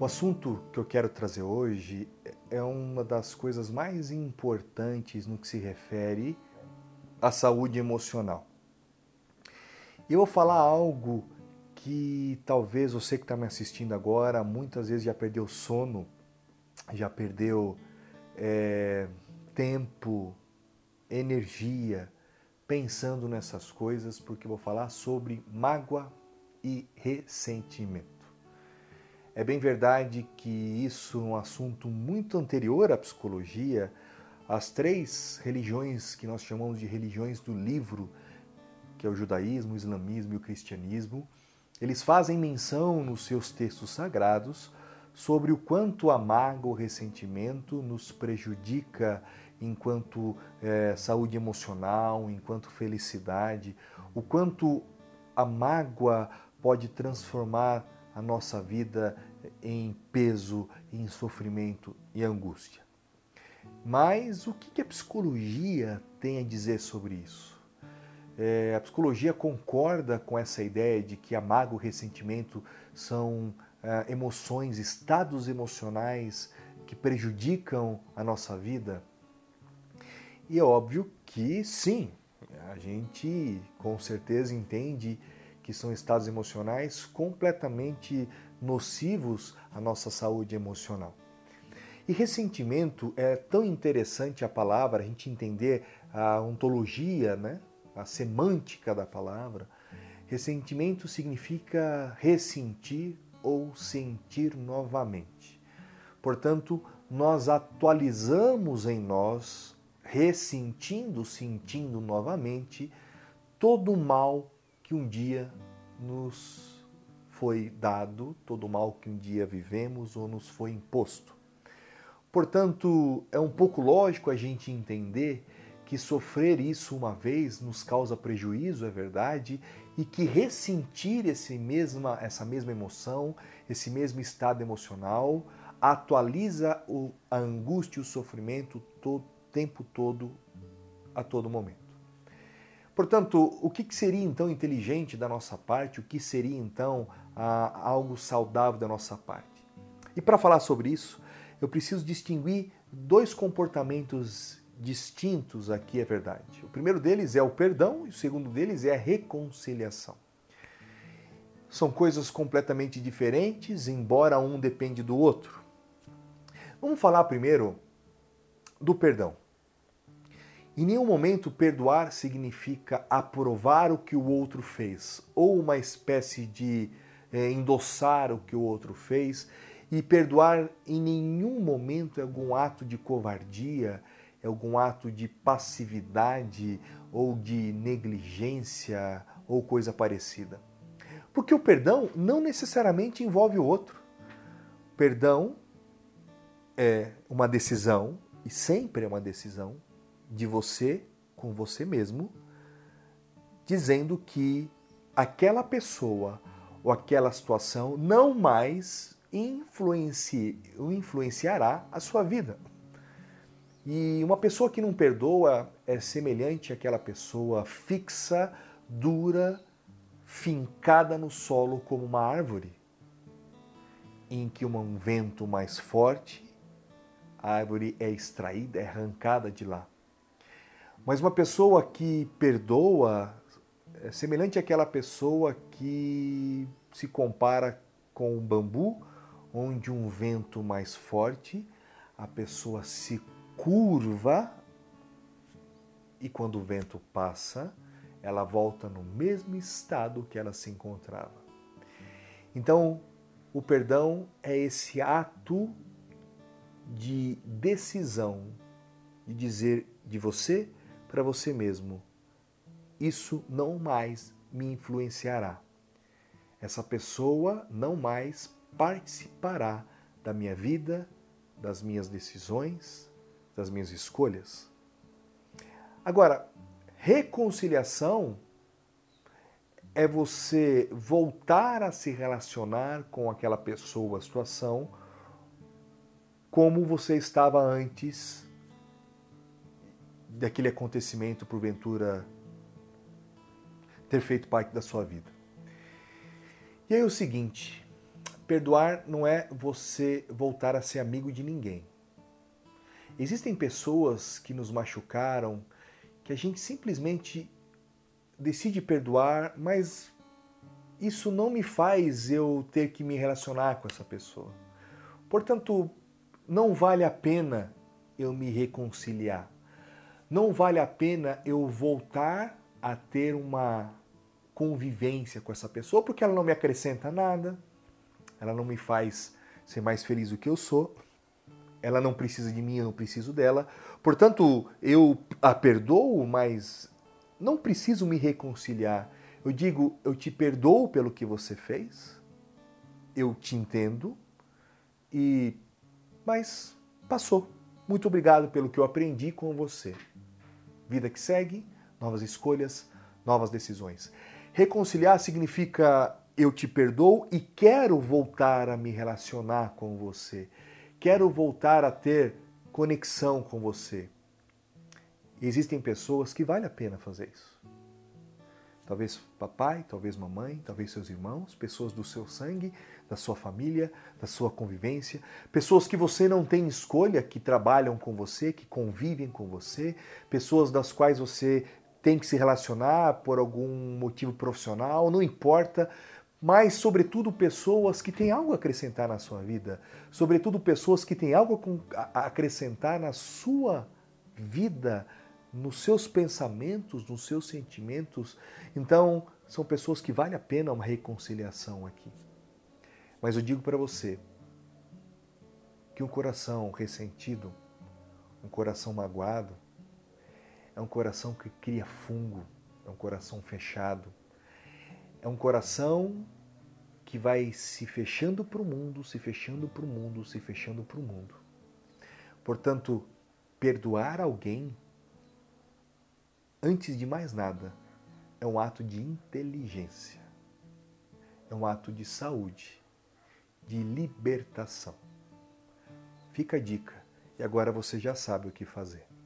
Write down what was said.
O assunto que eu quero trazer hoje é uma das coisas mais importantes no que se refere à saúde emocional. Eu vou falar algo que talvez você que está me assistindo agora muitas vezes já perdeu sono, já perdeu é, tempo, energia pensando nessas coisas, porque vou falar sobre mágoa e ressentimento. É bem verdade que isso é um assunto muito anterior à psicologia. As três religiões que nós chamamos de religiões do livro, que é o judaísmo, o islamismo e o cristianismo, eles fazem menção nos seus textos sagrados sobre o quanto a mágoa, o ressentimento nos prejudica enquanto é, saúde emocional, enquanto felicidade, o quanto a mágoa pode transformar a nossa vida em peso, em sofrimento e angústia. Mas o que a psicologia tem a dizer sobre isso? É, a psicologia concorda com essa ideia de que a mágoa e o ressentimento são é, emoções, estados emocionais que prejudicam a nossa vida? E é óbvio que sim, a gente com certeza entende que são estados emocionais completamente nocivos à nossa saúde emocional. E ressentimento é tão interessante a palavra, a gente entender a ontologia, né? a semântica da palavra. Ressentimento significa ressentir ou sentir novamente. Portanto, nós atualizamos em nós, ressentindo, sentindo novamente, todo o mal que um dia nos foi dado, todo o mal que um dia vivemos ou nos foi imposto. Portanto, é um pouco lógico a gente entender que sofrer isso uma vez nos causa prejuízo, é verdade, e que ressentir esse mesma, essa mesma emoção, esse mesmo estado emocional, atualiza o, a angústia e o sofrimento o tempo todo, a todo momento. Portanto, o que seria então inteligente da nossa parte? O que seria então algo saudável da nossa parte? E para falar sobre isso, eu preciso distinguir dois comportamentos distintos aqui, é verdade. O primeiro deles é o perdão e o segundo deles é a reconciliação. São coisas completamente diferentes, embora um depende do outro. Vamos falar primeiro do perdão. Em nenhum momento perdoar significa aprovar o que o outro fez, ou uma espécie de é, endossar o que o outro fez. E perdoar em nenhum momento é algum ato de covardia, é algum ato de passividade ou de negligência ou coisa parecida. Porque o perdão não necessariamente envolve o outro. Perdão é uma decisão, e sempre é uma decisão, de você com você mesmo, dizendo que aquela pessoa ou aquela situação não mais influenci, influenciará a sua vida. E uma pessoa que não perdoa é semelhante àquela pessoa fixa, dura, fincada no solo como uma árvore, em que um vento mais forte, a árvore é extraída, é arrancada de lá. Mas uma pessoa que perdoa é semelhante àquela pessoa que se compara com um bambu, onde um vento mais forte, a pessoa se curva e quando o vento passa, ela volta no mesmo estado que ela se encontrava. Então, o perdão é esse ato de decisão de dizer de você para você mesmo: isso não mais me influenciará. Essa pessoa não mais participará da minha vida, das minhas decisões, das minhas escolhas. Agora, reconciliação é você voltar a se relacionar com aquela pessoa, a situação, como você estava antes daquele acontecimento, porventura, ter feito parte da sua vida. E aí é o seguinte, perdoar não é você voltar a ser amigo de ninguém. Existem pessoas que nos machucaram, que a gente simplesmente decide perdoar, mas isso não me faz eu ter que me relacionar com essa pessoa. Portanto, não vale a pena eu me reconciliar. Não vale a pena eu voltar a ter uma convivência com essa pessoa, porque ela não me acrescenta nada, ela não me faz ser mais feliz do que eu sou, ela não precisa de mim, eu não preciso dela. Portanto, eu a perdoo, mas não preciso me reconciliar. Eu digo, eu te perdoo pelo que você fez, eu te entendo, e mas passou. Muito obrigado pelo que eu aprendi com você. Vida que segue, novas escolhas, novas decisões. Reconciliar significa eu te perdoo e quero voltar a me relacionar com você. Quero voltar a ter conexão com você. Existem pessoas que vale a pena fazer isso. Talvez papai, talvez mamãe, talvez seus irmãos, pessoas do seu sangue, da sua família, da sua convivência, pessoas que você não tem escolha, que trabalham com você, que convivem com você, pessoas das quais você tem que se relacionar por algum motivo profissional, não importa, mas sobretudo pessoas que têm algo a acrescentar na sua vida, sobretudo pessoas que têm algo a acrescentar na sua vida, nos seus pensamentos, nos seus sentimentos. Então, são pessoas que vale a pena uma reconciliação aqui. Mas eu digo para você que um coração ressentido, um coração magoado, é um coração que cria fungo, é um coração fechado, é um coração que vai se fechando para o mundo, se fechando para o mundo, se fechando para o mundo. Portanto, perdoar alguém antes de mais nada, é um ato de inteligência, é um ato de saúde, de libertação. Fica a dica e agora você já sabe o que fazer.